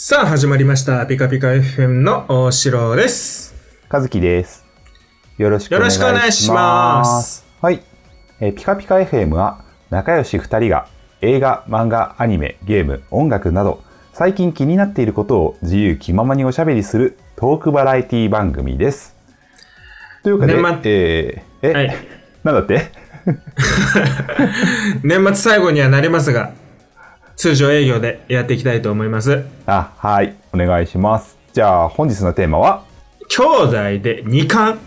さあ始まりました。ピカピカ FM の大城です。和樹です。よろしくお願いします。よろしくお願いします。はい、えーピカピカ FM は仲良し2人が映画、漫画、アニメ、ゲーム、音楽など最近気になっていることを自由気ままにおしゃべりするトークバラエティ番組です。というわけで、年末。えーえ、はい。なんだって？年末最後にはなりますが通常営業でやっていきたいと思います。あ、はい、お願いします。じゃあ本日のテーマは？兄弟で2冠。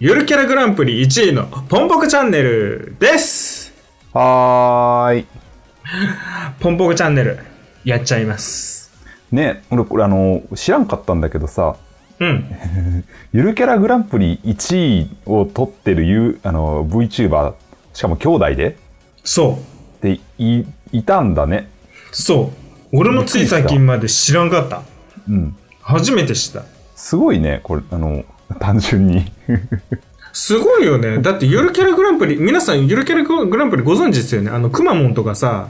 ゆるキャラグランプリ1位のポンポコチャンネルです。はーい。ポンポコチャンネルやっちゃいます。ね、俺これあの、知らんかったんだけどさ、うん。ゆるキャラグランプリ1位を取ってるゆあの VTuber しかも兄弟で？そう。でいいたんだね。そう。俺もつい最近まで知らんかった。うん。初めて知った。すごいねこれあの単純に。すごいよね。だって、ゆるキャラグランプリ、皆さん、ゆるキャラグランプリご存知ですよね。あの、くまモンとかさ、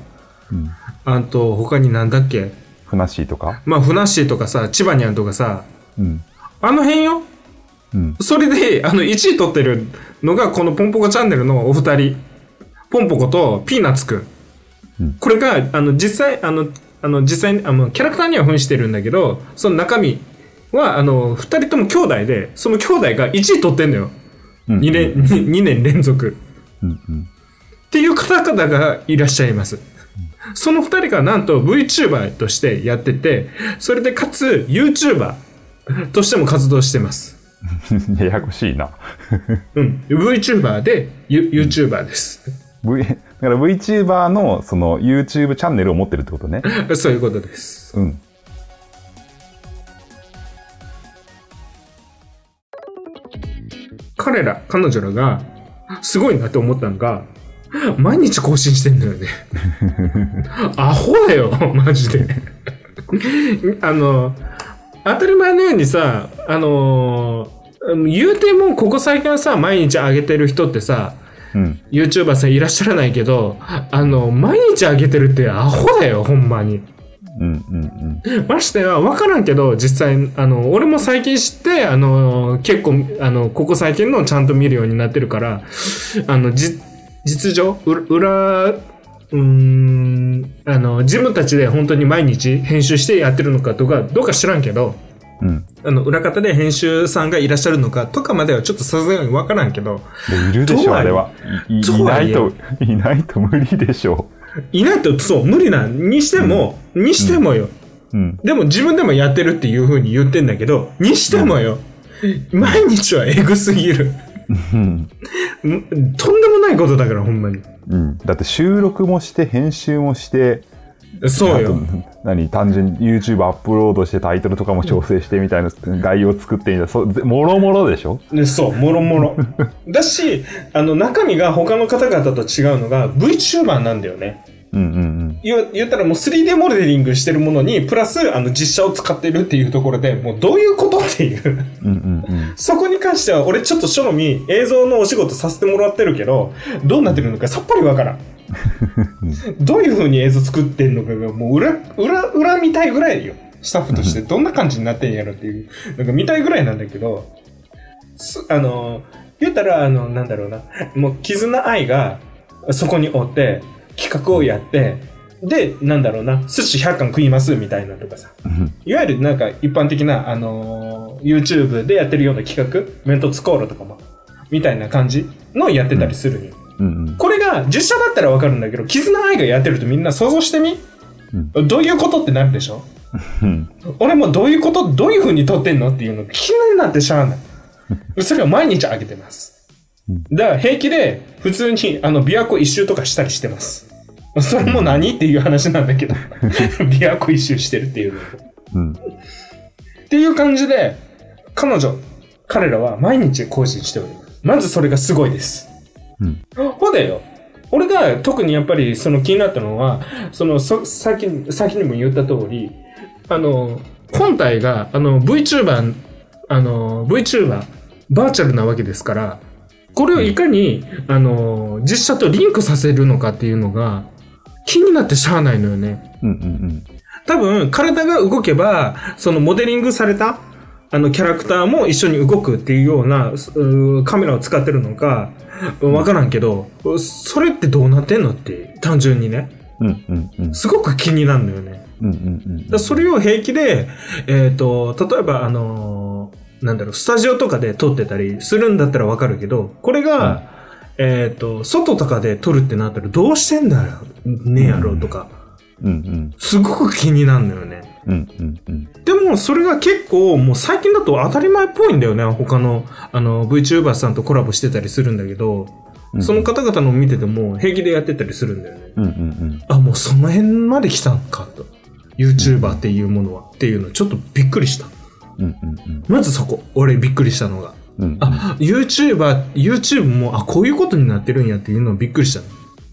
うん。あと、他になんだっけ？ふなっしーとか？まあ、ふなっしーとかさ、千葉にゃんとかさ、うん。あの辺よ。うん。それで、あの、1位取ってるのが、このポンポコチャンネルのお二人。ポンポコとピーナッツくん。うんこれが、あの、実際、あの、あの、実際に、あの、キャラクターには扮してるんだけど、その中身は、あの、二人とも兄弟で、その兄弟が1位取ってんのよ。うん2年、2年連続。うんうんっていう方々がいらっしゃいます。その二人がなんと VTuber としてやってて、それでかつ YouTuber としても活動してます。ややこしいなうん。VTuber でユ YouTuber です。v だから VTuber のその YouTube チャンネルを持ってるってことねそういうことです。うん彼ら、彼女らがすごいなって思ったのが、毎日更新してんのよね。アホだよ、マジで。あの、当たり前のようにさ、あのー言うてもここ最近はさ、毎日上げてる人ってさ、うん YouTuber さんいらっしゃらないけど、あの、毎日上げてるってアホだよ、ほんまに。うんうんうんましては分からんけど実際あの俺も最近知ってあの結構あのここ最近のちゃんと見るようになってるからあのじ実情う裏うーんあの自分たちで本当に毎日編集してやってるのかとかどうか知らんけどうん。あの裏方で編集さんがいらっしゃるのかとかまではちょっとさすがに分からんけど。でいるでしょあれは。いいないといないと無理でしょいないとそう無理なんにしても、にしてもよ、うん。でも自分でもやってるっていう風に言ってんだけど、にしてもよ、毎日はエグすぎる。うんん。とんでもないことだから、ほんまに。うん、だって収録もして編集もしてそうよ。何単純に YouTube アップロードしてタイトルとかも調整してみたいな概要を作ってみたいなそうぜもろもろでしょ？ねそう、もろもろ。だし、あの、中身が他の方々と違うのが VTuber なんだよね。うんうん言ったらもう 3D モデリングしてるものに、プラス、あの、実写を使ってるっていうところで、もうどういうことっていう。うん そこに関しては、俺ちょっと正味映像のお仕事させてもらってるけど、どうなってるのかさっぱりわからん。どういう風に映像作ってんのかが、もう裏、裏、裏見たいぐらいよ。スタッフとして。どんな感じになってんやろっていう、なんか見たいぐらいなんだけど、すあの、言ったら、あの、なんだろうな、もう絆愛がそこにおって、企画をやって、で、なんだろうな、寿司100貫食いますみたいなとかさ。うん。いわゆるなんか一般的な、あのー YouTube でやってるような企画、メントツコールとかも、みたいな感じのやってたりするに、うんうんこれが実写だったらわかるんだけど、絆愛がやってるとみんな想像してみ、どういうことってなるでしょ？うん俺もどういうこと、どういう風に撮ってんのっていうのが気になってしゃあない。それを毎日あげてます。だから平気で普通にあの琵琶湖一周とかしたりしてます。それも何っていう話なんだけど、琵琶湖一周してるっていうの。うんっていう感じで、彼女、彼らは毎日更新しております。まずそれがすごいです。うんほだよ。俺が特にやっぱりその気になったのは、その、そ先に、先にも言った通り、あの、本体が、あの、VTuber、あの、VTuber、バーチャルなわけですから、これをいかに、あの、実写とリンクさせるのかっていうのが、気になってしゃあないのよね。うんうん多分、体が動けば、そのモデリングされた、あの、キャラクターも一緒に動くっていうような、うカメラを使ってるのか、わからんけど、それってどうなってんのって、単純にね。うんうんうん。すごく気になるのよね。うんうんうんそれを平気で、えっ、と、例えば、あのーなんだろう、スタジオとかで撮ってたりするんだったらわかるけど、これが、えっ、と、外とかで撮るってなったらどうしてんだよ、ねやろとか、うんうんすごく気になるのよね。うんうんうんでも、それが結構、もう最近だと当たり前っぽいんだよね。他の、あの、VTuber さんとコラボしてたりするんだけど、うんその方々の見てても平気でやってたりするんだよね。うんうんあ、もうその辺まで来たんかと。YouTuber っていうものは。っていうの、ちょっとびっくりした。うんうんうんまずそこ。俺びっくりしたのが。うんあ、YouTuber、YouTube も、あ、こういうことになってるんやっていうのをびっくりした。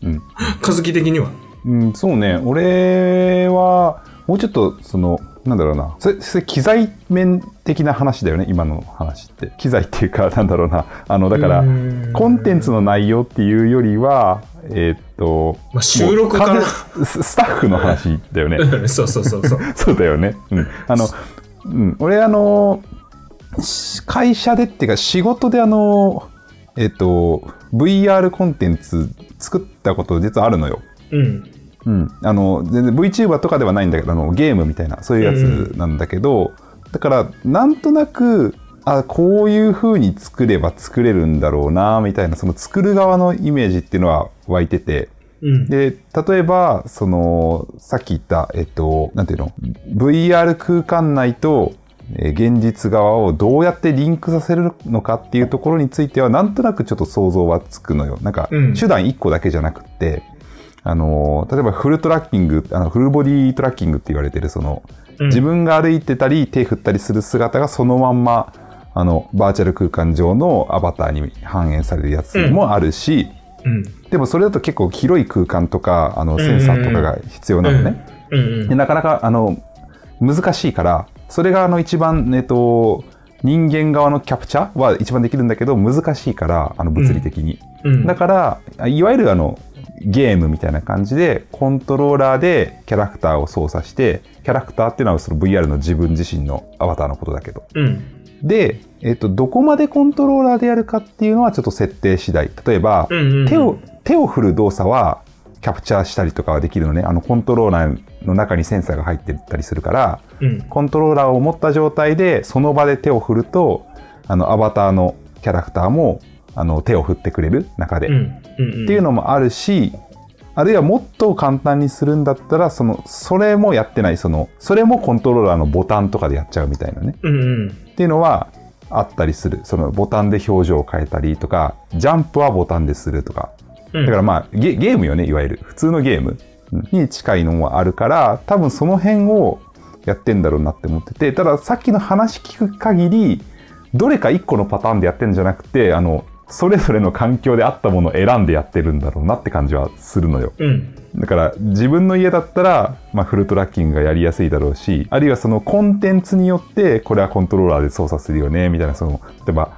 うん 和樹的には。うん、そうね。俺は、もうちょっと、その、なんだろうな。それ、それ機材面的な話だよね、今の話って。機材っていうか、なんだろうな。あの、だからコンテンツの内容っていうよりは、えーっと、まあ収録かなススタッフの話だよね。そうそうそうそう。そうだよね。うん。あの、うん、俺あの、し会社でっていうか仕事であの、えっと、VR コンテンツ作ったこと実はあるのよ。うん。うん。あの、全然 VTuber とかではないんだけど、あの、ゲームみたいな、そういうやつなんだけど、だから、なんとなく、あ、こういう風に作れば作れるんだろうな、みたいな、その作る側のイメージっていうのは湧いてて、うん。で、例えば、その、さっき言った、えっと、なんていうの ?VR 空間内と、えー現実側をどうやってリンクさせるのかっていうところについては、なんとなくちょっと想像はつくのよ。なんかうん、手段1個だけじゃなくって、あのー、例えばフルトラッキング、あの、フルボディトラッキングって言われてる、その、うん自分が歩いてたり、手振ったりする姿がそのまんま、あの、バーチャル空間上のアバターに反映されるやつもあるし、うん。でもそれだと結構広い空間とか、あの、センサーとかが必要なのね。うんうんでなかなか、あの、難しいから、それがあの一番、えっと、人間側のキャプチャーは一番できるんだけど、難しいから、あの、物理的に。うん。だから、いわゆるあの、ゲームみたいな感じで、コントローラーでキャラクターを操作して、キャラクターっていうのはその VR の自分自身のアバターのことだけど。うん。で、えっと、どこまでコントローラーでやるかっていうのはちょっと設定次第。例えば。手を、手を振る動作はキャプチャーしたりとかはできるのね。あの、コントローラーの中にセンサーが入ってたりするから、うん。コントローラーを持った状態で、その場で手を振ると、あの、アバターのキャラクターも、あの、手を振ってくれる中で。うん。うん。っていうのもあるし、あるいはもっと簡単にするんだったら、その、それもやってない、その、それもコントローラーのボタンとかでやっちゃうみたいなね。うんうん。っていうのはあったりする。そのボタンで表情を変えたりとか、ジャンプはボタンでするとか。うんだからまあゲゲームよね、いわゆる。普通のゲームに近いのもあるから、多分その辺をやってんだろうなって思ってて、たださっきの話聞く限り、どれか一個のパターンでやってんじゃなくて、あの、それぞれの環境であったものを選んでやってるんだろうなって感じはするのよ。うん。だから自分の家だったら、まあ、フルトラッキングがやりやすいだろうし、あるいはそのコンテンツによって、これはコントローラーで操作するよね、みたいな、その、例えば、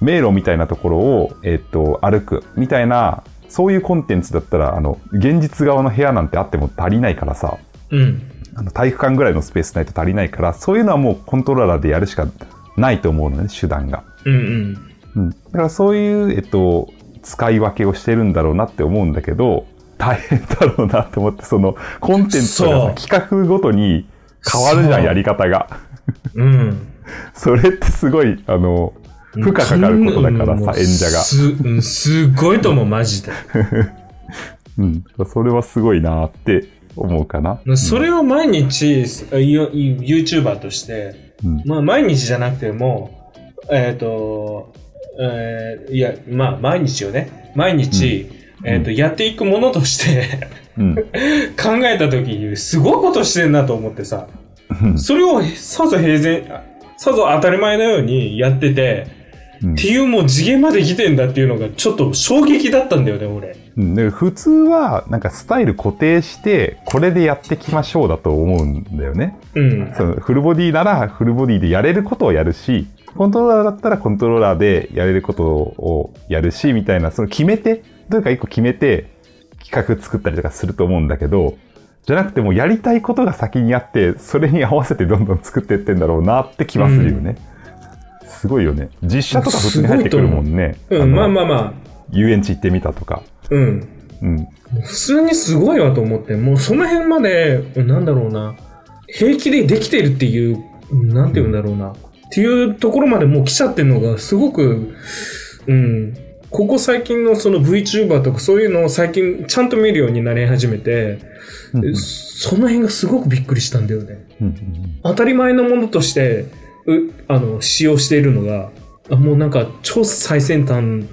迷路みたいなところを、えっと、歩く、みたいな、そういうコンテンツだったら、あの、現実側の部屋なんてあっても足りないからさ、うん。あの体育館ぐらいのスペースないと足りないから、そういうのはもうコントローラーでやるしかないと思うのね、手段が。うんうん。うん。だからそういう、えっと、使い分けをしてるんだろうなって思うんだけど、大変だろうなって思って、その、コンテンツとかそうさ企画ごとに変わるじゃ、んやり方が。うん。それってすごい、あの、負荷かかることだからさ、演者が。す、うんすごいと思う、マジで。うん。それはすごいなって思うかな。それを毎日、ユ YouTuber として、うん。まあ毎日じゃなくても、えっ、と、えーいや、まあ毎日をね、毎日、えっ、と、やっていくものとしてうん。考えたときに、すごいことしてんなと思ってさ、それをさぞ平然、さぞ当たり前のようにやってて、うんっていうもう次元まで来てんだっていうのがちょっと衝撃だったんだよね、俺。う普通は、なんかスタイル固定して、これでやってきましょうだと思うんだよね。うん。そのフルボディならフルボディでやれることをやるし、コントローラーだったらコントローラーでやれることをやるし、みたいな、その決めて、どれか一個決めて企画作ったりとかすると思うんだけど、じゃなくてもうやりたいことが先にあって、それに合わせてどんどん作っていってんだろうなって気はするよね。すごいよね。実写とか普通に入ってくるもんね。うん、まああまあまあ。遊園地行ってみたとか。うん。うん。普通にすごいわと思って、もうその辺まで、なんだろうな、平気でできてるっていう、なんて言うんだろうな、っていうところまでもう来ちゃってるのが、すごく、うん、ここ最近のその VTuber とかそういうのを最近ちゃんと見るようになり始めて、うんうん。その辺がすごくびっくりしたんだよね。うんうん。当たり前のものとして、うあの、使用しているのが、あもうなんか超最先端、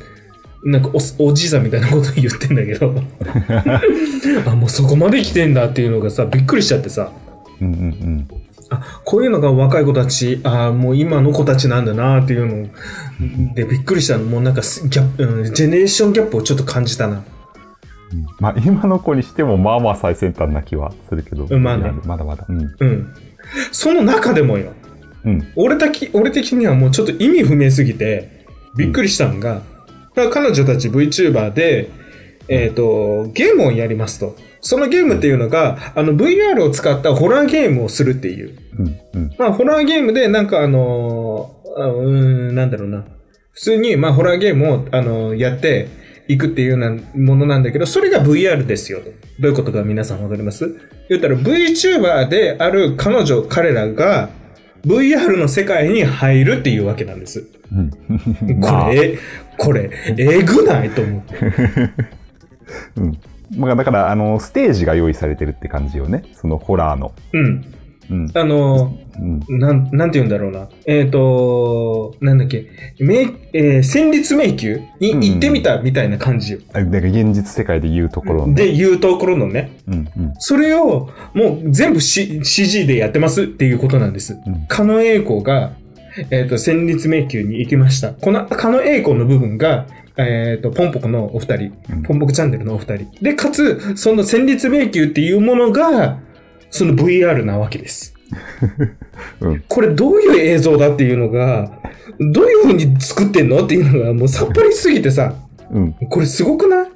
なんかおおじいさんみたいなこと言ってんだけど、あ、もうそこまで来てんだっていうのがさ、びっくりしちゃってさ、うんうんうんあ、こういうのが若い子たち、あもう今の子たちなんだなっていうのでびっくりしたの。もうなんかスギャップ、うんジェネレーションギャップをちょっと感じたな。うんまあ今の子にしてもまあまあ最先端な気はするけど。うんまあねまだまだ。うん。うん。その中でもよ、うん。俺だき俺的にはもうちょっと意味不明すぎてびっくりしたのが、彼女たち VTuber で、えっ、と、ゲームをやりますと。そのゲームっていうのが、あの VR を使ったホラーゲームをするっていう。うん。うん。まあ、ホラーゲームで、なんかあのうーん、なんだろうな。普通に、まあ、ホラーゲームを、あのーやっていくっていうようなものなんだけど、それが VR ですよ。どういうことか皆さんわかります？言ったら VTuber である彼女、彼らが VR の世界に入るっていうわけなんです。うん。こまあれ、えこれ、えぐないと思って。うん。まあだから、あの、ステージが用意されてるって感じよね。そのホラーの。うん。うん。あのうん。ーなん、なんて言うんだろうな。えっ、となんだっけ、めえー戦慄迷宮？に行ってみたみたいな感じよ。あだから現実世界で言うところの。で、言うところのね。うん。うん。それを、もう全部、C、CG でやってますっていうことなんです。うん狩野英孝が、えっ、と、戦慄迷宮に行きました。この狩野英孝の部分が、えっ、と、ポンポコのお二人、うんポンポコチャンネルのお二人。で、かつ、その戦慄迷宮っていうものが、その VR なわけです。うん。これどういう映像だっていうのが、どういう風に作ってんのっていうのがもうさっぱりすぎてさ、うん。これすごくない？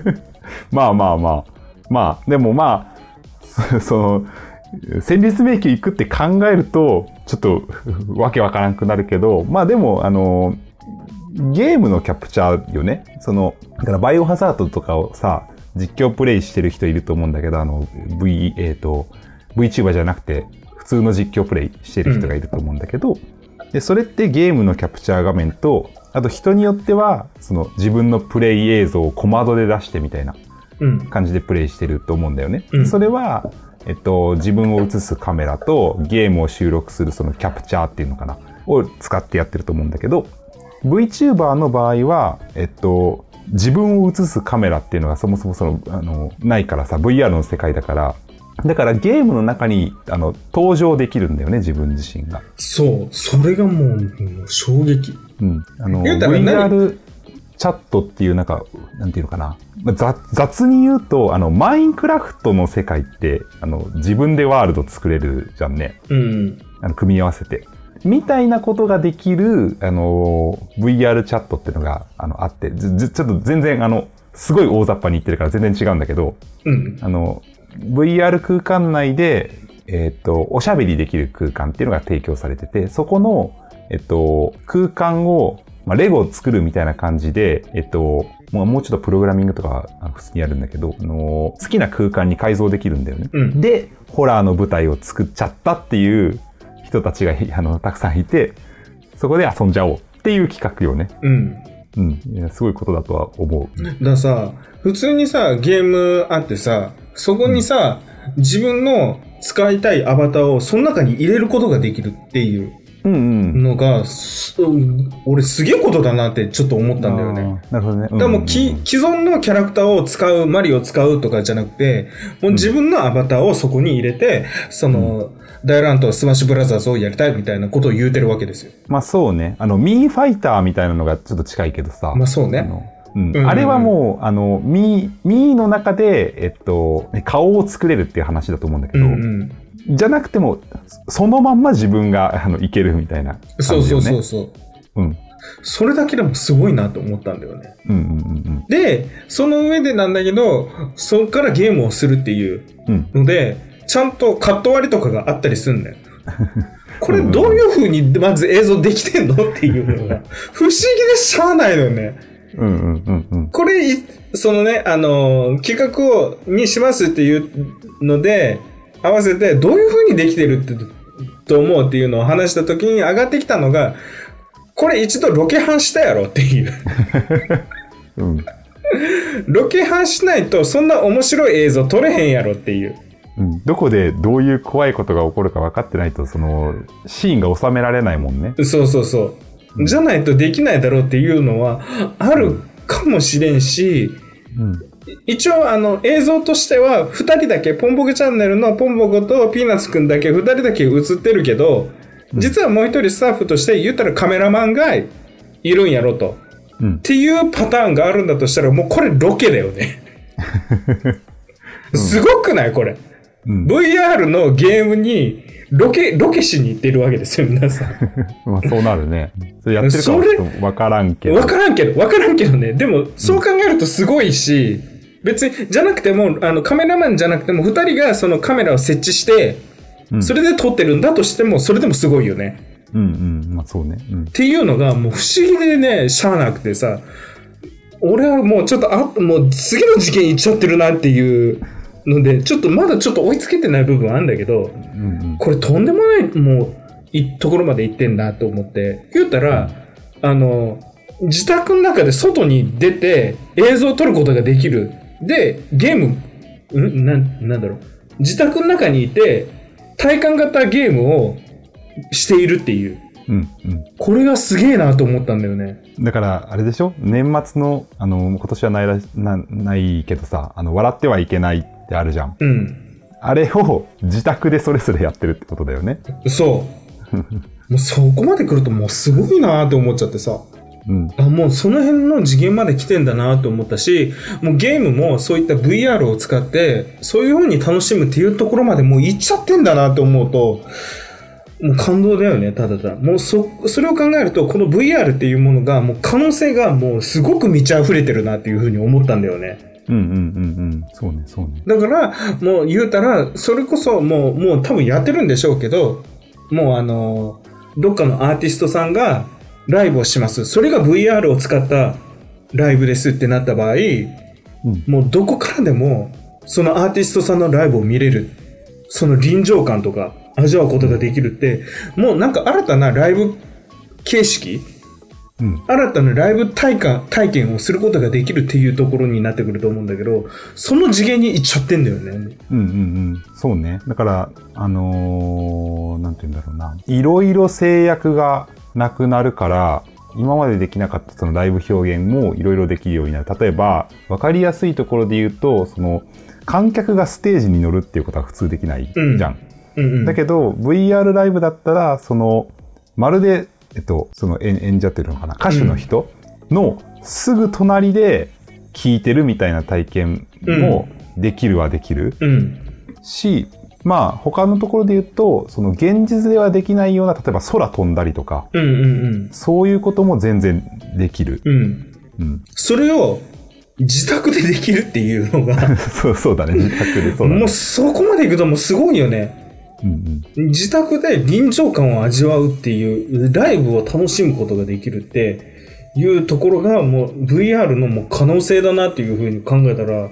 まあまあまあ。まあ、でもまあ、その、戦慄迷宮行くって考えると、ちょっとわけわからんくなるけど、まあでも、あの、ゲームのキャプチャーよね？その、だからバイオハザードとかをさ、実況プレイしてる人いると思うんだけど、あの、V、えっ、と、VTuber じゃなくて、普通の実況プレイしてる人がいると思うんだけど、で、それってゲームのキャプチャー画面と、あと人によっては、その自分のプレイ映像を小窓で出してみたいなうん。感じでプレイしてると思うんだよね。うんそれは、えっと、自分を映すカメラとゲームを収録するそのキャプチャーっていうのかな、を使ってやってると思うんだけど、VTuber の場合は、えっと、自分を映すカメラっていうのがそもそもその、あの、ないからさ、VR の世界だから、だからゲームの中に、あの、登場できるんだよね、自分自身が。そう。それがもう、衝撃。うん。あの、VR チャットっていうなんか、なんていうのかな。まあ雑雑に言うと、あの、マインクラフトの世界って、あの、自分でワールド作れるじゃんね。うん。あの、組み合わせて。みたいなことができる、あの、VR チャットっていうのが、あの、あって、ちょっと全然、あの、すごい大雑把に言ってるから全然違うんだけど、うん。あの、VR 空間内で、えっ、と、おしゃべりできる空間っていうのが提供されてて、そこの、えっ、と、空間を、まあ、レゴを作るみたいな感じで、えっ、と、もうもうちょっとプログラミングとかあ普通にやるんだけど、あの好きな空間に改造できるんだよね。うんで、ホラーの舞台を作っちゃったっていう人たちがあのたくさんいて、そこで遊んじゃおうっていう企画よね。うん。うん。すごいことだとは思う。だからさ、普通にさ、ゲームあってさ、そこにさ、自分の使いたいアバターをその中に入れることができるっていううんうん。のが、すうん俺すげえことだなってちょっと思ったんだよね。なるほどね。うんでもき、既存のキャラクターを使う、マリオを使うとかじゃなくて、もう自分のアバターをそこに入れて、その、大乱闘スマッシュブラザーズをやりたいみたいなことを言うてるわけですよ。まあそうね。あの、ミーファイターみたいなのがちょっと近いけどさ。まあそうね。うんあれはもう、あの、ミー、ミーの中で、えっと、ね顔を作れるっていう話だと思うんだけど、うんうん。じゃなくても、そのまんま自分が、あの、いけるみたいな感じそう。そうそうそう。うん。それだけでもすごいなと思ったんだよね。うんうんうんうん。で、その上でなんだけど、そっからゲームをするっていううん。ちゃんとカット割りとかがあったりするんだよ。これどういう風にまず映像できてんのっていうのが、不思議でしゃあないのよね。うんうんうんうん。これ、いそのね、あのー企画を、にしますっていうので、合わせて、どういう風にできてるって、と思うっていうのを話した時に上がってきたのが、これ一度ロケハンしたやろっていう。うん。ロケハンしないとそんな面白い映像撮れへんやろっていう。うん、どこでどういう怖いことが起こるか分かってないとそのシーンが収められないもんね。そうそうそう。じゃないとできないだろうっていうのはあるかもしれんし、うん一応あの映像としては2人だけ、ポンポコチャンネルのポンポコとピーナッツくんだけ2人だけ映ってるけど、実はもう一人スタッフとして言ったらカメラマンがいるんやろと。うんっていうパターンがあるんだとしたらもうこれロケだよね。すごくない？これ。うん、VR のゲームにロケ、ロケしに行ってるわけですよ、皆さん。まあそうなるね。それやってるかはちょっと分からんけど。わからんけど、わからんけどね。でも、そう考えるとすごいし、別に、じゃなくても、あの、カメラマンじゃなくても、二人がそのカメラを設置して、うんそれで撮ってるんだとしても、それでもすごいよね。うんうん、まあそうね。うんっ。ていうのが、もう不思議でね、しゃあなくてさ、俺はもうちょっと、あ、もう次の事件行っちゃってるなっていうので、ちょっとまだちょっと追いつけてない部分あるんだけど、うんこれとんでもない、もう、いところまで行ってんなと思って。言ったら、あの、自宅の中で外に出て映像を撮ることができる。で、ゲーム、ん？なん、なんだろう。自宅の中にいて、体感型ゲームをしているっていう。うんうんうん。これがすげえなと思ったんだよね。だから、あれでしょ？年末の、あの、今年はないらな、ないけどさ、あの、笑ってはいけないってあるじゃん。うん。あれを自宅でそれぞれやってるってことだよね。そう。もうそこまで来るともうすごいなって思っちゃってさ。うん。あもうその辺の次元まで来てんだなと思ったし、もうゲームもそういった VR を使って、そういう風に楽しむっていうところまでもう行っちゃってんだなと思うと、もう感動だよね、ただただ。もうそ、それを考えると、この VR っていうものが、もう可能性がもうすごく満ち溢れてるなっていう風に思ったんだよね。うんうんうんうん。そうね、そうね。だから、もう言うたら、それこそもう、もう多分やってるんでしょうけど、もうあの、どっかのアーティストさんがライブをします。それが VR を使ったライブですってなった場合、うんもうどこからでも、そのアーティストさんのライブを見れる。その臨場感とか味わうことができるって、もうなんか新たなライブ形式うん。新たなライブ体感、体験をすることができるっていうところになってくると思うんだけど、その次元に行っちゃってんだよね。うんうんうん。そうね。だから、あのーなんて言うんだろうな。いろいろ制約がなくなるから、今までできなかったそのライブ表現もいろいろできるようになる。例えば、わかりやすいところで言うと、その、観客がステージに乗るっていうことは普通できないじゃん。うんうんうん。だけど、VR ライブだったら、その、まるで、えっと、その演演者っていうのかな、歌手の人のすぐ隣で聴いてるみたいな体験もできるはできるうん。し、まあ、他のところで言うと、その現実ではできないような、例えば空飛んだりとか、うんうんそういうことも全然できる。うん。うん。うん。それを自宅でできるっていうのが、そう、そうだね。自宅でそうだねもう。そこまで行くともうすごいよね。うんうん。自宅で臨場感を味わうっていう、ライブを楽しむことができるっていうところがもう VR のもう可能性だなっていうふうに考えたら、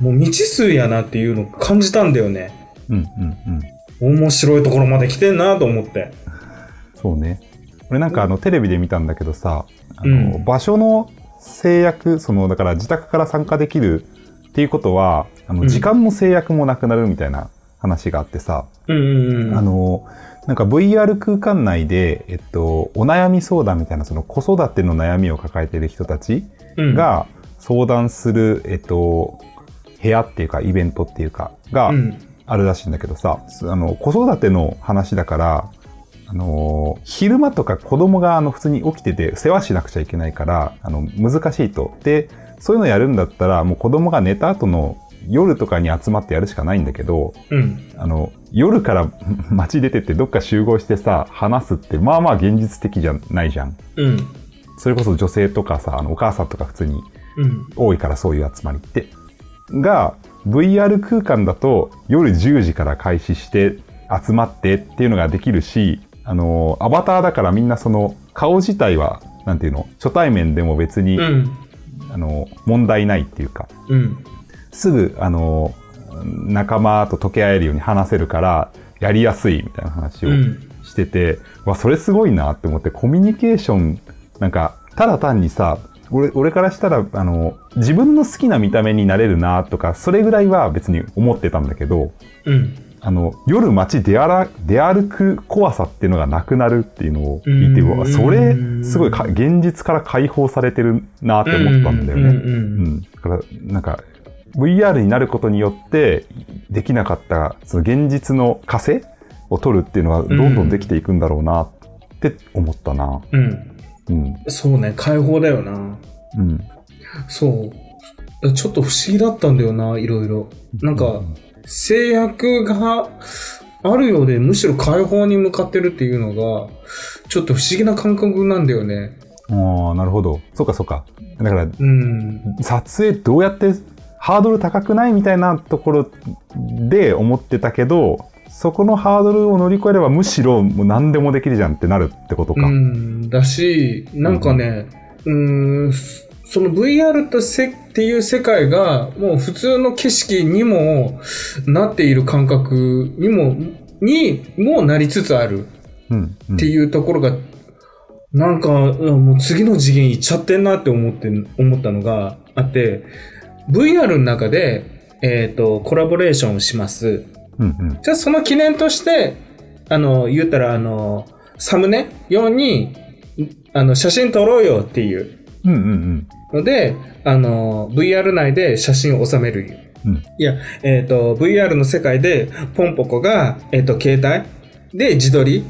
もう未知数やなっていうのを感じたんだよね。うんうんうん。面白いところまで来てんなと思って。そうね。俺なんかあのテレビで見たんだけどさ、あのうん場所の制約、そのだから自宅から参加できるっていうことは、あうんの時間の制約もなくなるみたいな話があってさ、うんうんうん。あの、なんか VR 空間内で、えっと、お悩み相談みたいな、その子育ての悩みを抱えている人たちうん、が相談する、えっと、部屋っていうか、イベントっていうか、がうん、あるらしいんだけどさ、あの、子育ての話だから、あの、昼間とか子供があの普通に起きてて世話しなくちゃいけないから、あの、難しいと。で、そういうのやるんだったら、もう子供が寝た後の夜とかに集まってやるしかないんだけど、うん。あの、夜から 街出てってどっか集合してさ、話すって、まあまあ現実的じゃないじゃん。うん。それこそ女性とかさ、あの、お母さんとか普通にうん。多いからそういう集まりって。が、VR 空間だと夜10時から開始して集まってっていうのができるし、あの、アバターだからみんなその顔自体は、なんていうの、初対面でも別に、うん。あの、問題ないっていうか、うん。すぐ、あの、仲間と溶け合えるように話せるから、やりやすいみたいな話をうん。してて、わ、それすごいなって思って、コミュニケーション、なんか、ただ単にさ、俺俺からしたら、あの、自分の好きな見た目になれるなとか、それぐらいは別に思ってたんだけど、うん。あの、夜街出歩出歩く怖さっていうのがなくなるっていうのを聞いて、うんうわそれ、すごいか現実から解放されてるなって思ったんだよね。うん。う。うんん。だから、なんか、VR になることによって、できなかった、その現実の枷を取るっていうのは、どんどんできていくんだろうなって思ったな。うん。うん。そうね、解放だよな。うん。そう。ちょっと不思議だったんだよな、いろいろ。なんか、制約があるようで、むしろ解放に向かってるっていうのが、ちょっと不思議な感覚なんだよね。ああ、なるほど。そうかそうか。だから、うん。撮影どうやって、ハードル高くないみたいなところで思ってたけど、そこのハードルを乗り越えればむしろもう何でもできるじゃんってなるってことか。うん、だし、なんかね、うん、その VR とせっていう世界が、もう普通の景色にもなっている感覚にも、にもなりつつある。っていうところが、なんか、もう次の次元行っちゃってんなって思って、思ったのがあって、VR の中で、えっ、と、コラボレーションをします。うんうん。じゃあその記念として、あの、言ったら、あの、サムネ用に、あの、写真撮ろうよっていううんうんので、あの、VR 内で写真を収めるよ。うん。いや、えっ、と、VR の世界で、ポンポコが、えっ、と、携帯で自撮り、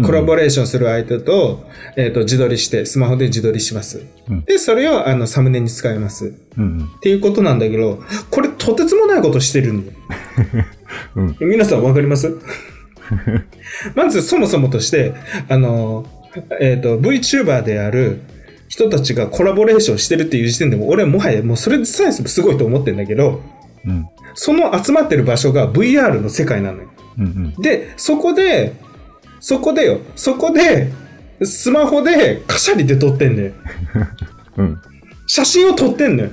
コラボレーションする相手と、えっ、と、自撮りして、スマホで自撮りします。うんで、それを、あの、サムネに使います。うんうん。っていうことなんだけど、これとてつもないことしてるんだよ。うん皆さんわかります？まずそもそもとして、あの、えっ、と、VTuber である人たちがコラボレーションしてるっていう時点でも、俺はもはやもうそれさえすごいと思ってんだけど、うんその集まってる場所が VR の世界なのよ。うんうん。で、そこで、そこでよ、そこで、スマホでカシャリで撮ってんだよ。うん。写真を撮ってんのよ。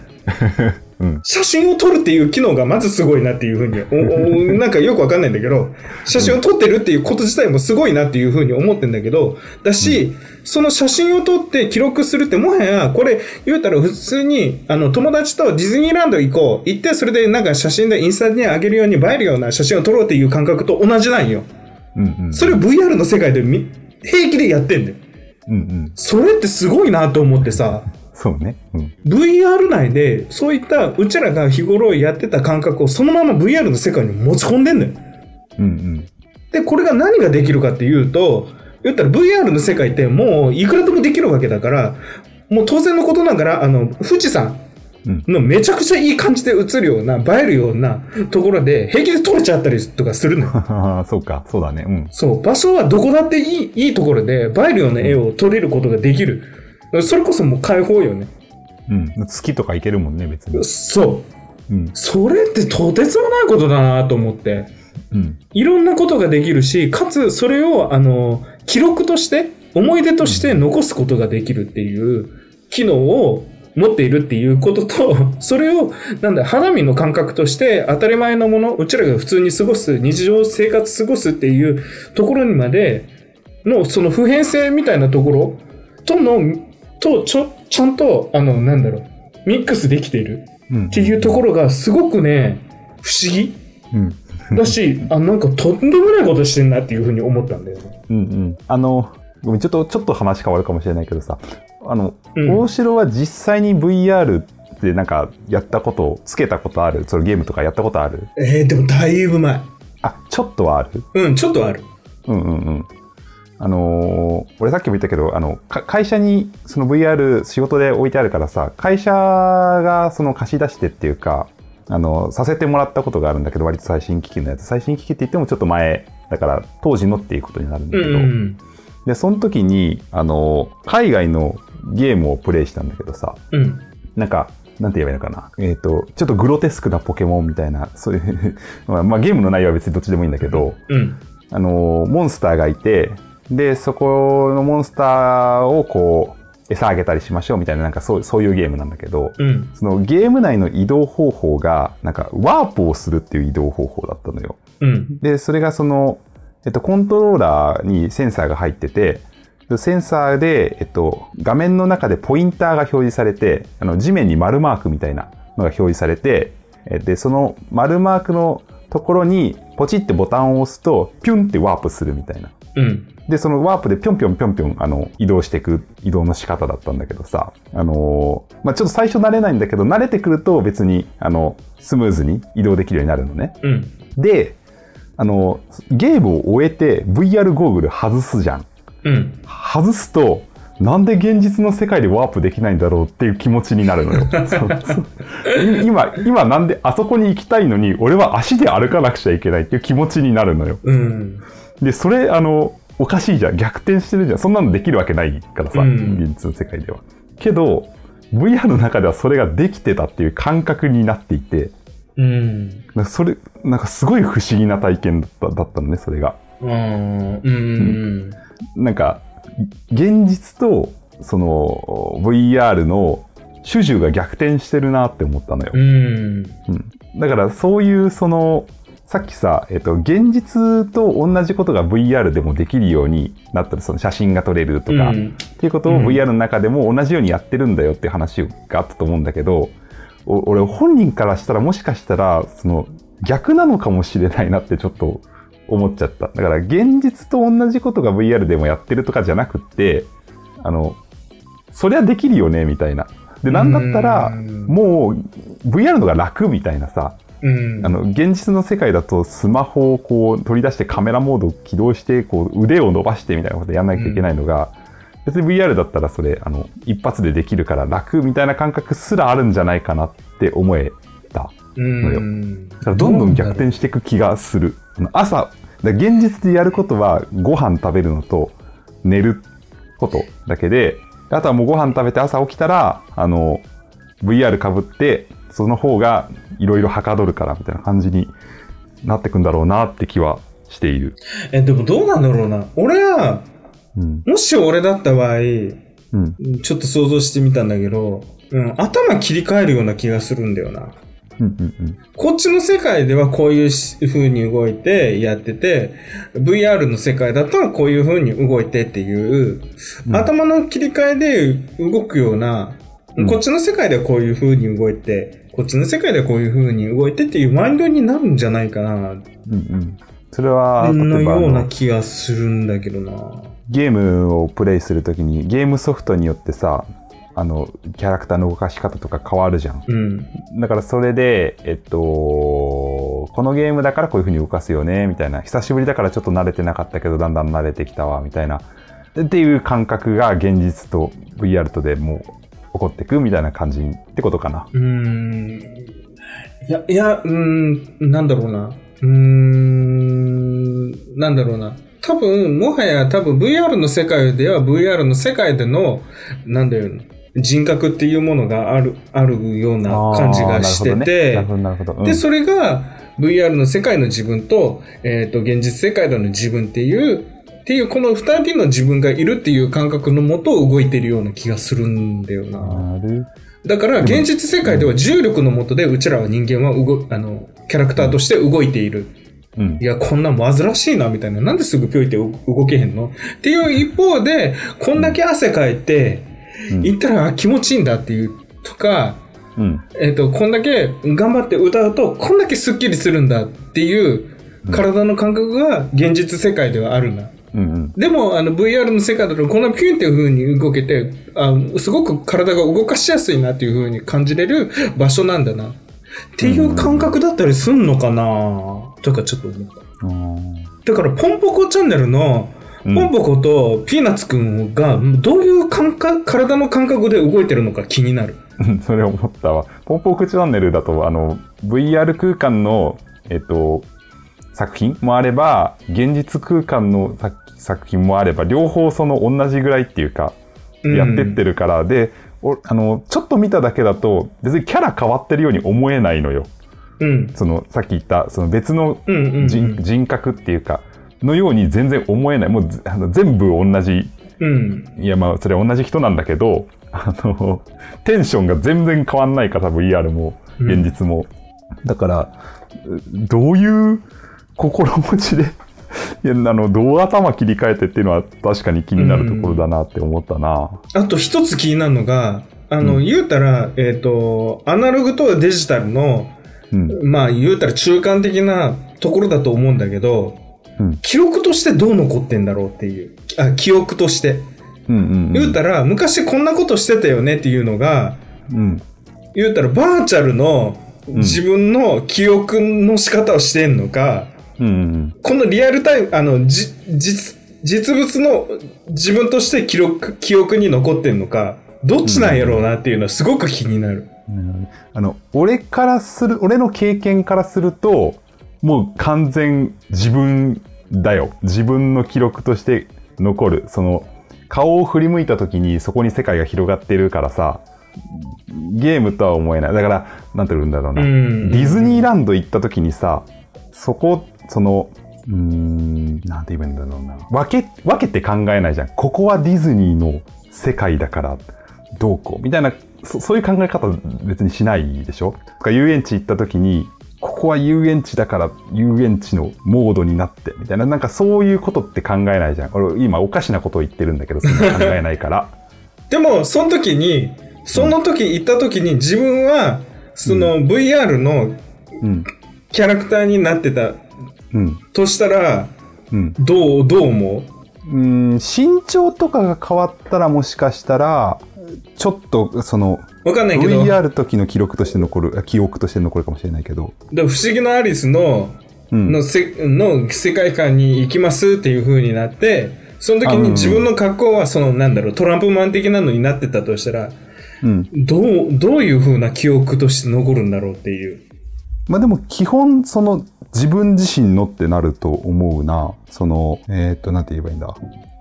うん。写真を撮るっていう機能がまずすごいなっていうふうに、おおなんかよくわかんないんだけど、写真を撮ってるっていうこと自体もすごいなっていうふうに思ってんだけど、だし、その写真を撮って記録するってもはや、これ言うたら普通に、あの、友達とディズニーランド行こう。行って、それでなんか写真でインスタに上げるように映えるような写真を撮ろうっていう感覚と同じなんよ。うんうん。それを VR の世界でみ平気でやってんだよ。うんうん。それってすごいなと思ってさ、そうね。うん。VR 内で、そういった、うちらが日頃やってた感覚をそのまま VR の世界に持ち込んでんのよ。うんうん。で、これが何ができるかっていうと、言ったら VR の世界ってもういくらでもできるわけだから、もう当然のことながら、あの、富士山うんのめちゃくちゃいい感じで映るような、映えるようなところで平気で撮れちゃったりとかするのよ。ああ、そうか。そうだね。うん。そう、場所はどこだっていい、いいところで映えるような絵を撮れることができる。それこそもう解放よね。うん。月とかいけるもんね、別に。そう。うん。それってとてつもないことだなと思って。うん。いろんなことができるし、かつそれを、あの、記録として、思い出として残すことができるっていう機能を持っているっていうことと、それを、なんだ、肌身の感覚として当たり前のもの、うちらが普通に過ごす、日常生活過ごすっていうところにまでの、その普遍性みたいなところとの、と、ちょ、ちゃんと、あの、なんだろう、ミックスできているうん。っていうところがすごくね、不思議うん。だし、あ、なんかとんでもないことしてんなっていうふうに思ったんだよね。うんうん。あの、ごめん、ちょっと、ちょっと話変わるかもしれないけどさ、あの、うん大城は実際に VR でなんかやったこと、つけたことある？そのゲームとかやったことある？えー、でもだいぶ前。あ、ちょっとはあるうん、ちょっとある。うんうんうん。あのー俺さっきも言ったけど、あの、か会社にその VR 仕事で置いてあるからさ、会社がその貸し出してっていうか、あの、させてもらったことがあるんだけど、割と最新機器のやつ。最新機器って言ってもちょっと前、だから当時のっていうことになるんだうけど、んうんで、その時に、あの、海外のゲームをプレイしたんだけどさ、うん。なんか、なんて言えばいいのかな。えっ、と、ちょっとグロテスクなポケモンみたいな、そういう まあ、まあゲームの内容は別にどっちでもいいんだけど、うん。あのーモンスターがいて、で、そこのモンスターをこう、餌あげたりしましょうみたいな、なんかそうそういうゲームなんだけど、うん。そのゲーム内の移動方法が、なんかワープをするっていう移動方法だったのよ。うん。で、それがその、えっと、コントローラーにセンサーが入ってて、センサーで、えっと、画面の中でポインターが表示されて、あの、地面に丸マークみたいなのが表示されて、えで、その丸マークのところにポチってボタンを押すと、ピュンってワープするみたいな。うん。で、そのワープでぴょんぴょんぴょんぴょん、あの、移動していく移動の仕方だったんだけどさ、あのーまあ、ちょっと最初慣れないんだけど、慣れてくると別に、あの、スムーズに移動できるようになるのね。うん。で、あの、ゲームを終えて VR ゴーグル外すじゃん。うん。外すと、なんで現実の世界でワープできないんだろうっていう気持ちになるのよ。今、今なんであそこに行きたいのに、俺は足で歩かなくちゃいけないっていう気持ちになるのよ。うん。で、それ、あの、おかしいじゃん。逆転してるじゃん。そんなのできるわけないからさ、うん現実の世界では。けど、VR の中ではそれができてたっていう感覚になっていて、うん。それ、なんかすごい不思議な体験だっただったのね、それが。うん。うん。なんか、現実と、その、VR の主従が逆転してるなって思ったのよ。うん。うんだからそういうそのさっきさ、えっと、現実と同じことが VR でもできるようになったらその写真が撮れるとか、っうん。ていうことをうん VR の中でも同じようにやってるんだよって話があったと思うんだけどお俺本人からしたらもしかしたらその逆なのかもしれないなってちょっと思っちゃっただから現実と同じことが VR でもやってるとかじゃなくってあのそりゃできるよねみたいなでなんだったらうんもう VR のが楽みたいなさうん。あの現実の世界だとスマホをこう取り出してカメラモードを起動してこう腕を伸ばしてみたいなことやんなきゃいけないのが、別に VR だったらそれあの一発でできるから楽みたいな感覚すらあるんじゃないかなって思えたうん。だからどんどん逆転していく気がする朝だ現実でやることはご飯食べるのと寝ることだけであとはもうご飯食べて朝起きたらあの VR かぶってその方がいろいろはかどるからみたいな感じになってくんだろうなって気はしている。え、でもどうなんだろうな。俺は、うん。もし俺だった場合、うん。ちょっと想像してみたんだけど、うん、頭切り替えるような気がするんだよな。うん。うん。うん。こっちの世界ではこういうし風に動いてやってて、VR の世界だったらこういう風に動いてっていう、うん頭の切り替えで動くような、うんこっちの世界ではこういう風に動いて、こっちの世界ではこういう風に動いてっていうマインドになるんじゃないかな、うん。うん。それは、の例えばあようなの気がするんだけどな。ゲームをプレイするときにゲームソフトによってさ、あの、キャラクターの動かし方とか変わるじゃん。うん。だからそれで、えっと、このゲームだからこういう風に動かすよね、みたいな。久しぶりだからちょっと慣れてなかったけど、だんだん慣れてきたわ、みたいな。っていう感覚が現実と VR とでもう起こってくみたいな感じってことかな。うーん。いや、いや、うーん、なんだろうな。うーん、なんだろうな。多分、もはや多分 VR の世界では VR の世界での、なんだよ、人格っていうものがある、あるような感じがしてて、で、それが VR の世界の自分と、えっ、と、現実世界での自分っていう、っていう、この二人の自分がいるっていう感覚のもと動いてるような気がするんだよな。うんなるだから、現実世界では重力の下で、うちらは人間は動、あの、キャラクターとして動いている。うんい。や、こんなん煩わしいな、みたいな。なんですぐぴょいって動動けへんの？っていう一方で、こんだけ汗かいて、うん行ったらあ気持ちいいんだっていう、とか、うん。えっ、と、こんだけ頑張って歌うと、こんだけスッキリするんだっていう、体の感覚が現実世界ではあるな。うん。うん。でも、あの、VR の世界だと、こんなピュンっていう風に動けて、あすごく体が動かしやすいなっていう風に感じれる場所なんだな。っていう感覚だったりすんのかなとかちょっと思った。うんだから、ポンポコチャンネルの、うんポンポコとピーナッツくんが、どういう感覚、体の感覚で動いてるのか気になる。うんそれ思ったわ。ポンポークチャンネルだと、あの、VR 空間の、えっと、作品もあれば、現実空間の作作品もあれば、両方その同じぐらいっていうか、うんやってってるから、で、おあの、ちょっと見ただけだと、別にキャラ変わってるように思えないのよ。うん。その、さっき言った、その別のうんうんうん人,、人格っていうか、のように全然思えない。もうずあの全部同じ。うん。いや、まあ、それは同じ人なんだけど、あの、テンションが全然変わんないから、VR も、現実も。だから、うどういう心持ちで、いや、あの、どう頭切り替えてっていうのは確かに気になるところだなって思ったな。あと一つ気になるのが、あの、うん言うたら、えっ、と、アナログとデジタルの、うん。まあ言うたら中間的なところだと思うんだけど、うん記録としてどう残ってんだろうっていう。あ、記憶として。うんうんうん。言うたら、昔こんなことしてたよねっていうのが、うん。言うたらバーチャルのん自分の記憶の仕方をしてんのか、うんうんこのリアルタイム、あの、じ、実、実物の自分として記録、記憶に残ってんのか、どっちなんやろうなっていうのはすごく気になる。うん。あの、俺からする、俺の経験からすると、もう完全自分だよ。自分の記録として残る。その、顔を振り向いた時にそこに世界が広がってるからさ、ゲームとは思えない。だから、なんて言うんだろうな。うんディズニーランド行った時にさ、そこ、その、うーん、なんて言えばいいんだろうな。分け、分けて考えないじゃん。ここはディズニーの世界だから、どうこう。みたいな、そそういう考え方別にしないでしょ？とか遊園地行った時に、ここは遊園地だから遊園地のモードになって、みたいな、なんかそういうことって考えないじゃん。俺今おかしなことを言ってるんだけど、そんな考えないから。でも、その時に、その時行った時に自分は、その VR のうん。キャラクターになってたうん。としたら、うん。どう、どう思う？うん、身長とかが変わったらもしかしたら、ちょっとそのわかんないけど、VR 時の記録として残る、あ記憶として残るかもしれないけど。で不思議なアリスの、うん。のせの世界観に行きますっていう風になって、その時に自分の格好はそのなんだろう、トランプマン的なのになってたとしたら、うん。どう、どういう風な記憶として残るんだろうっていう。まあでも基本その自分自身のってなると思うな。その、えーっと、なんて言えばいいんだ。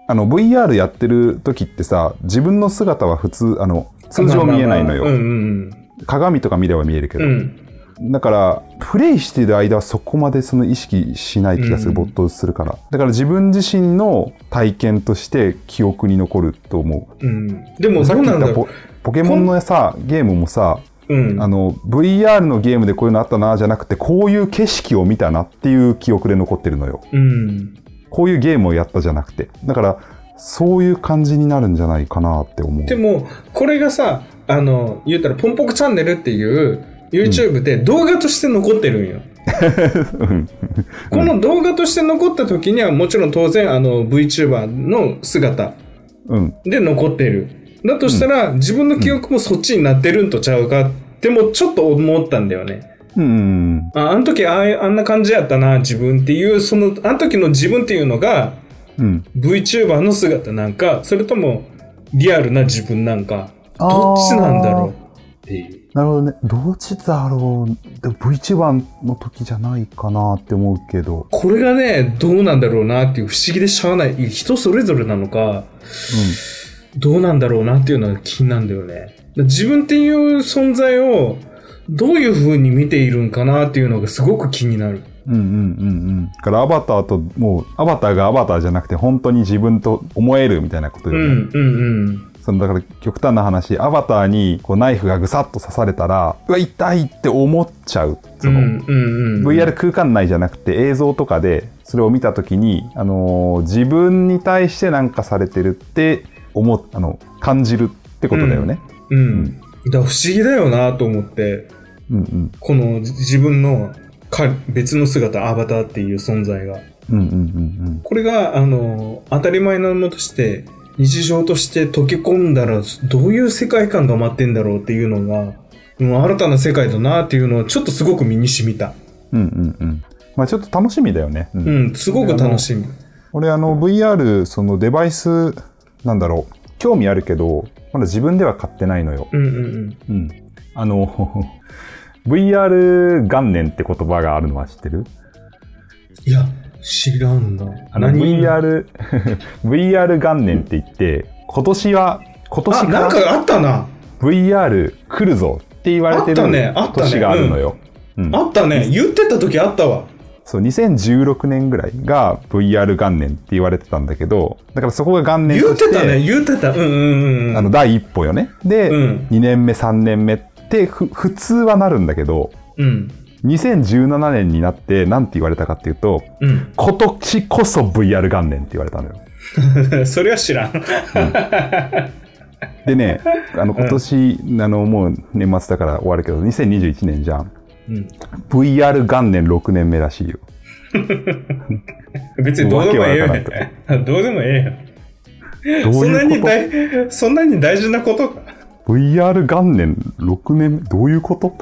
あの VR やってる時ってさ、自分の姿は普通、あの、通常見えないのよ。まあまあまあうん鏡とか見れば見えるけど。うんうん。うん。だから、プレイしてる間はそこまでその意識しない気がする、うん没頭するから。だから自分自身の体験として記憶に残ると思うん。でう。もさっき言ったポポケモンのさ、ゲームもさ、う。うん。あの、VR のゲームでこういうのあったな、じゃなくて、こういう景色を見たなっていう記憶で残ってるのよ。うん。こういうゲームをやったじゃなくて。だから、そういう感じになるんじゃないかなって思う。でも、これがさ、あの、言ったら、ポンポクチャンネルっていう YouTube で動画として残ってるんよ。うん この動画として残った時には、もちろん当然、あの、VTuber の姿うん。で残ってる。だとしたら、自分の記憶もそっちになってるんとちゃうかってもちょっと思ったんだよね。うんうん。ああの時あああんな感じやったな、自分っていう、その、あの時の自分っていうのが、うん。VTuber の姿なんか、それともリアルな自分なんか、どっちなんだろうっていう。なるほどね。どっちだろう。でも VTuber の時じゃないかなって思うけど。これがね、どうなんだろうなっていう不思議でしゃあない。人それぞれなのか、どうなんだろうなっていうのは気なんだよね。自分っていう存在をどういう風に見ているんかなっていうのがすごく気になる。うん。うんうんうんうん。だからアバターと、もう、アバターがアバターじゃなくて、本当に自分と思えるみたいなことよね。うん、うん、うん。そのだから極端な話、アバターにこうナイフがぐさっと刺されたら、うわ、痛いって思っちゃう。その、うん、うん、うん。VR 空間内じゃなくて映像とかでそれを見た時に、あのー自分に対してなんかされてるって思っあの感じるってことだよね。うん。だから不思議だよなと思って、うんうんこの自分のか別の姿、アバターっていう存在が。うんうんうんこれが、あの、当たり前なものとして、日常として溶け込んだら、どういう世界観が待ってんだろうっていうのが、もう新たな世界だなっていうのをちょっとすごく身に染みた。うんうんうんうん。まあちょっと楽しみだよね。うんうん、すごく楽しみ。俺あの VR そのデバイスなんだろう興味あるけどまだ自分では買ってないのよ。うんうんうん。あの VR 元年って言葉があるのは知ってる？うん。いや、知らんな。あの VR、VR 元年って言って、今年は、今年あ、から、なんかあったな。VR 来るぞって言われてるあったねあったね年があるのよ。うんあったね。言ってた時あったわ。そう、2016年ぐらいが VR 元年って言われてたんだけど、だからそこが元年言として、ってたね。言ってた。うんうんうん。あの、第一歩よね。で、うん2年目、3年目ってふ、普通はなるんだけど、うん。2017年になって、なんて言われたかっていうと、うん。今年こそ VR 元年って言われたのよ。それは知らん。でね、あの、今年、あの、もう年末だから終わるけど、2021年じゃん。うん。VR 元年6年目らしいよ。別に どうでもええよ。どうでもええよ。そんなに大事なことか。と ?VR 元年6年目どういうこと？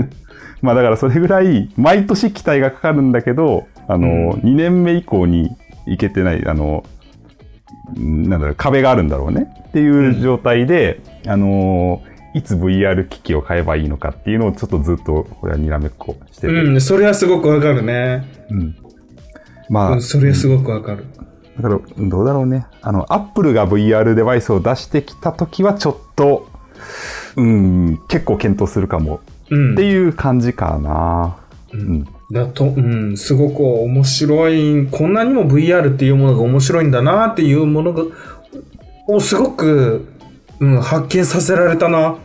まあだからそれぐらい、毎年期待がかかるんだけど、あの、うん2年目以降に行けてない、あの、んなんだろう、壁があるんだろうねっていう状態で、あの、いつ VR 機器を買えばいいのかっていうのをちょっとずっと、これはにらめっこしてる。うん、それはすごくわかるね。うん。まあ、うん、それはすごくわかる。だから、どうだろうね。あの、アップルが VR デバイスを出してきたときは、ちょっと、うん、結構検討するかもうん。っていう感じかな。ううんん。だと、うん、すごく面白い、こんなにも VR っていうものが面白いんだなっていうものが、をすごく、うん、発見させられたな。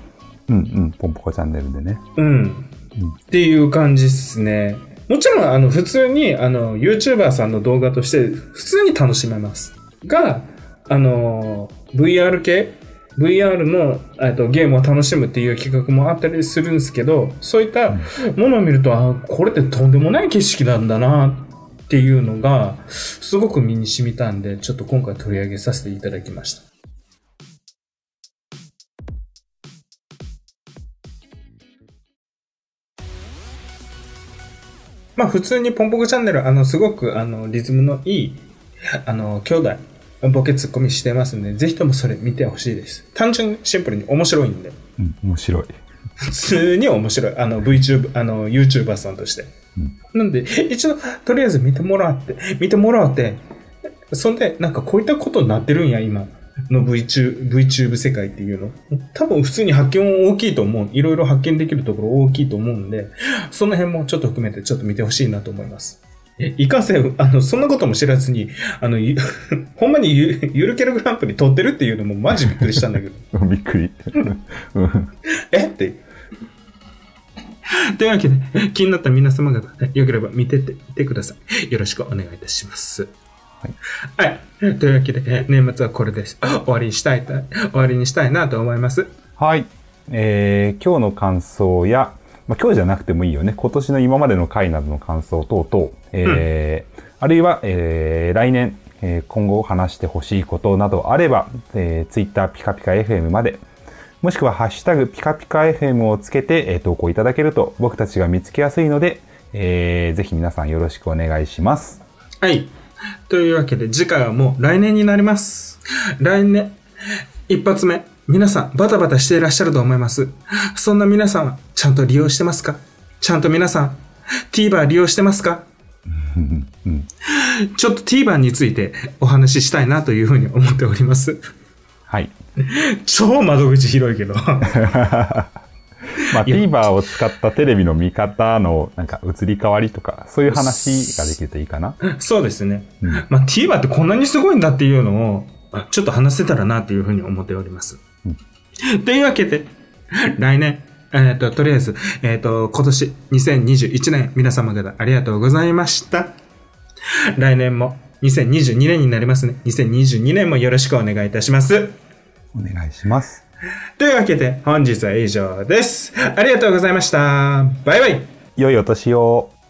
うん、うん。ポンポコチャンネルでね。うん。っていう感じですね。もちろん、あの、普通に、あの、YouTuber さんの動画として、普通に楽しめます。が、あの、VR 系 VR のえっとゲームを楽しむっていう企画もあったりするんですけど、そういったものを見ると、あ、これってとんでもない景色なんだなっていうのが、すごく身に染みたんで、ちょっと今回取り上げさせていただきました。まあ普通にポンポコチャンネル、あの、すごく、あの、リズムのいい、あの、兄弟、ボケツッコミしてますんで、ぜひともそれ見てほしいです。単純にシンプルに面白いんで。うん、面白い。普通に面白い。あの、VTuber、あの、YouTuber さんとして。なんで、一度、とりあえず見てもらって、見てもらって、そんで、なんかこういったことになってるんや、今の VTube, VTube 世界っていうの。多分普通に発見も大きいと思う。いろいろ発見できるところ大きいと思うんで、その辺もちょっと含めてちょっと見てほしいなと思います。えいかんせん、あの、そんなことも知らずに、あの、ゆ ほんまにゆゆるキャラグランプリ撮ってるっていうのもマジびっくりしたんだけど。びっくり。う んえ？って。というわけで、気になった皆様方、よければ見てってってください。よろしくお願いいたします。はい。はい。というわけで、年末はこれです。終わりにしたいと、終わりにしたいなと思います。はい。えー今日の感想や、まあ、今日じゃなくてもいいよね。今年の今までの回などの感想等々、えーあるいは、えー来年、えー今後話してほしいことなどあれば、えー、Twitter ピカピカ FM まで、もしくはハッシュタグピカピカ FM をつけて、えー投稿いただけると僕たちが見つけやすいので、えーぜひ皆さんよろしくお願いします。はい。というわけで、次回はもう来年になります。来年、一発目、皆さんバタバタしていらっしゃると思います。そんな皆さんはちゃんと利用してますか？ちゃんと皆さん、TVer 利用してますか？うんちょっと TVer についてお話ししたいなというふうに思っております。はい。超窓口広いけど。まあ、TVer を使ったテレビの見方のなんか移り変わりとか、そういう話ができるといいかな？そうですね。うんまあ TVer ってこんなにすごいんだっていうのを、ちょっと話せたらなというふうに思っております。というわけで、来年、えっ、と、とりあえず、えっ、と、今年2021年、皆様方ありがとうございました。来年も2022年になりますね。2022年もよろしくお願いいたします。お願いします。というわけで、本日は以上です。ありがとうございました。バイバイ。良いお年を。